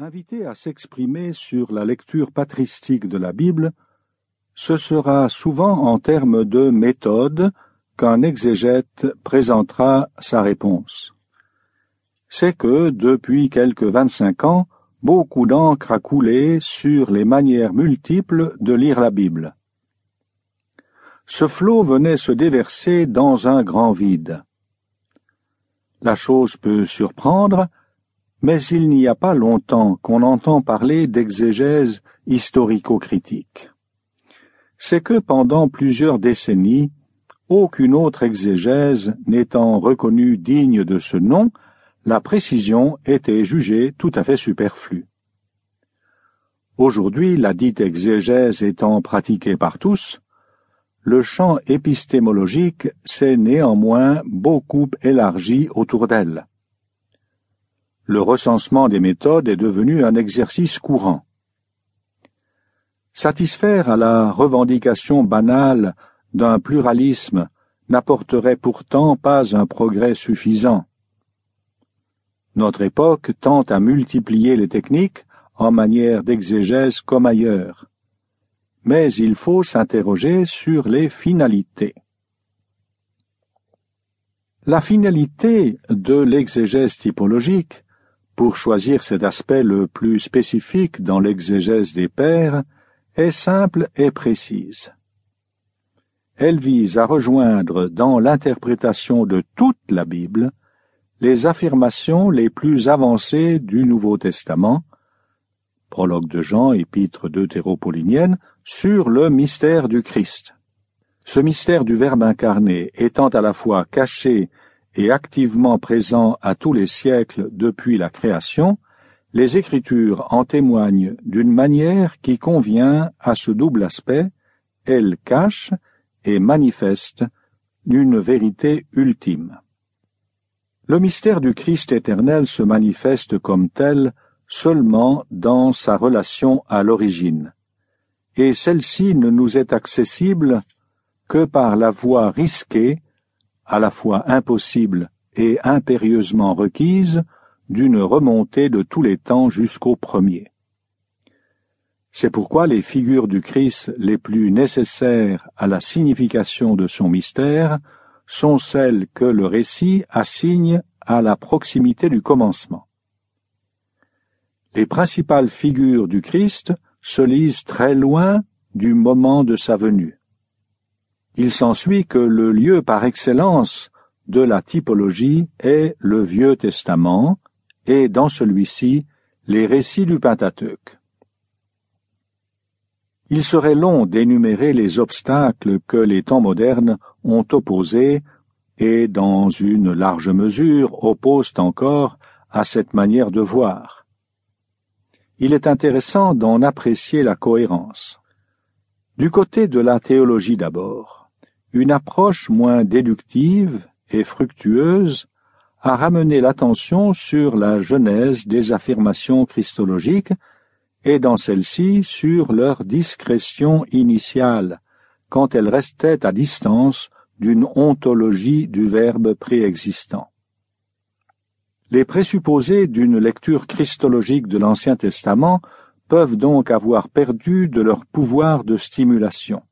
Invité à s'exprimer sur la lecture patristique de la Bible, ce sera souvent en termes de méthode qu'un exégète présentera sa réponse. C'est que, depuis quelques vingt-cinq ans, beaucoup d'encre a coulé sur les manières multiples de lire la Bible. Ce flot venait se déverser dans un grand vide. La chose peut surprendre, mais il n'y a pas longtemps qu'on entend parler d'exégèse historico-critique. C'est que pendant plusieurs décennies, aucune autre exégèse n'étant reconnue digne de ce nom, la précision était jugée tout à fait superflue. Aujourd'hui, la dite exégèse étant pratiquée par tous, le champ épistémologique s'est néanmoins beaucoup élargi autour d'elle le recensement des méthodes est devenu un exercice courant. Satisfaire à la revendication banale d'un pluralisme n'apporterait pourtant pas un progrès suffisant. Notre époque tente à multiplier les techniques en manière d'exégèse comme ailleurs. Mais il faut s'interroger sur les finalités. La finalité de l'exégèse typologique pour choisir cet aspect le plus spécifique dans l'exégèse des pères, est simple et précise. Elle vise à rejoindre dans l'interprétation de toute la Bible les affirmations les plus avancées du Nouveau Testament, prologue de Jean, épître deutéropaulinienne, sur le mystère du Christ. Ce mystère du Verbe incarné étant à la fois caché et activement présent à tous les siècles depuis la création, les Écritures en témoignent d'une manière qui convient à ce double aspect, elles cachent et manifestent une vérité ultime. Le mystère du Christ éternel se manifeste comme tel seulement dans sa relation à l'origine, et celle-ci ne nous est accessible que par la voie risquée à la fois impossible et impérieusement requise d'une remontée de tous les temps jusqu'au premier. C'est pourquoi les figures du Christ les plus nécessaires à la signification de son mystère sont celles que le récit assigne à la proximité du commencement. Les principales figures du Christ se lisent très loin du moment de sa venue il s'ensuit que le lieu par excellence de la typologie est le Vieux Testament, et dans celui-ci les récits du Pentateuque. Il serait long d'énumérer les obstacles que les temps modernes ont opposés et dans une large mesure opposent encore à cette manière de voir. Il est intéressant d'en apprécier la cohérence. Du côté de la théologie d'abord, une approche moins déductive et fructueuse a ramené l'attention sur la genèse des affirmations christologiques et dans celle-ci sur leur discrétion initiale, quand elles restaient à distance d'une ontologie du Verbe préexistant. Les présupposés d'une lecture christologique de l'Ancien Testament peuvent donc avoir perdu de leur pouvoir de stimulation.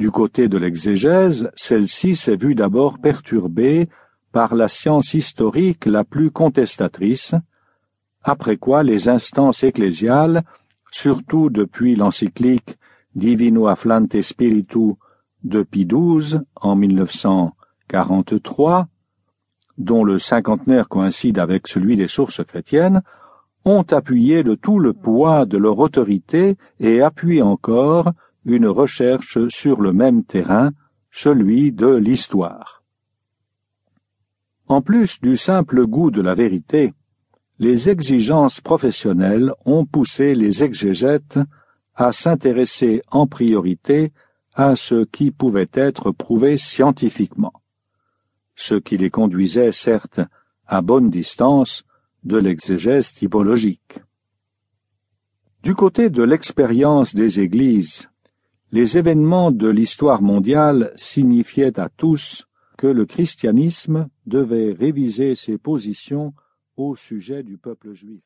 Du côté de l'exégèse, celle-ci s'est vue d'abord perturbée par la science historique la plus contestatrice, après quoi les instances ecclésiales, surtout depuis l'encyclique Divino Afflante Spiritu de Pie XII en 1943, dont le cinquantenaire coïncide avec celui des sources chrétiennes, ont appuyé de tout le poids de leur autorité et appuient encore une recherche sur le même terrain, celui de l'histoire. En plus du simple goût de la vérité, les exigences professionnelles ont poussé les exégètes à s'intéresser en priorité à ce qui pouvait être prouvé scientifiquement, ce qui les conduisait certes à bonne distance de l'exégèse typologique. Du côté de l'expérience des Églises, les événements de l'histoire mondiale signifiaient à tous que le christianisme devait réviser ses positions au sujet du peuple juif.